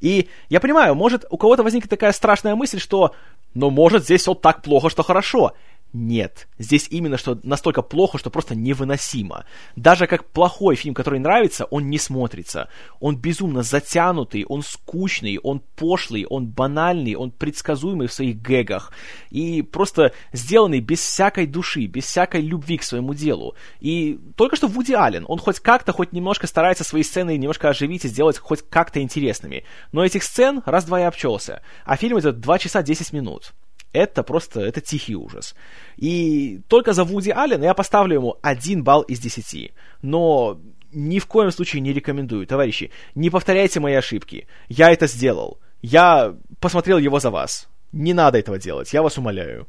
[SPEAKER 1] И я понимаю, может, у кого-то возникнет такая страшная мысль, что «ну, может, здесь все так плохо, что хорошо». Нет, здесь именно что настолько плохо, что просто невыносимо. Даже как плохой фильм, который нравится, он не смотрится. Он безумно затянутый, он скучный, он пошлый, он банальный, он предсказуемый в своих гэгах. И просто сделанный без всякой души, без всякой любви к своему делу. И только что Вуди Аллен, он хоть как-то, хоть немножко старается свои сцены немножко оживить и сделать хоть как-то интересными. Но этих сцен раз-два и обчелся. А фильм идет 2 часа 10 минут это просто, это тихий ужас. И только за Вуди Аллен я поставлю ему один балл из десяти. Но ни в коем случае не рекомендую, товарищи, не повторяйте мои ошибки. Я это сделал. Я посмотрел его за вас. Не надо этого делать, я вас умоляю.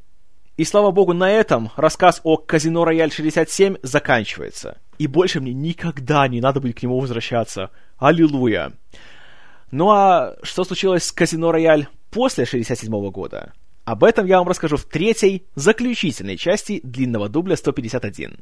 [SPEAKER 1] И слава богу, на этом рассказ о Казино Рояль 67 заканчивается. И больше мне никогда не надо будет к нему возвращаться. Аллилуйя. Ну а что случилось с Казино Рояль после 67 года? Об этом я вам расскажу в третьей, заключительной части длинного дубля 151.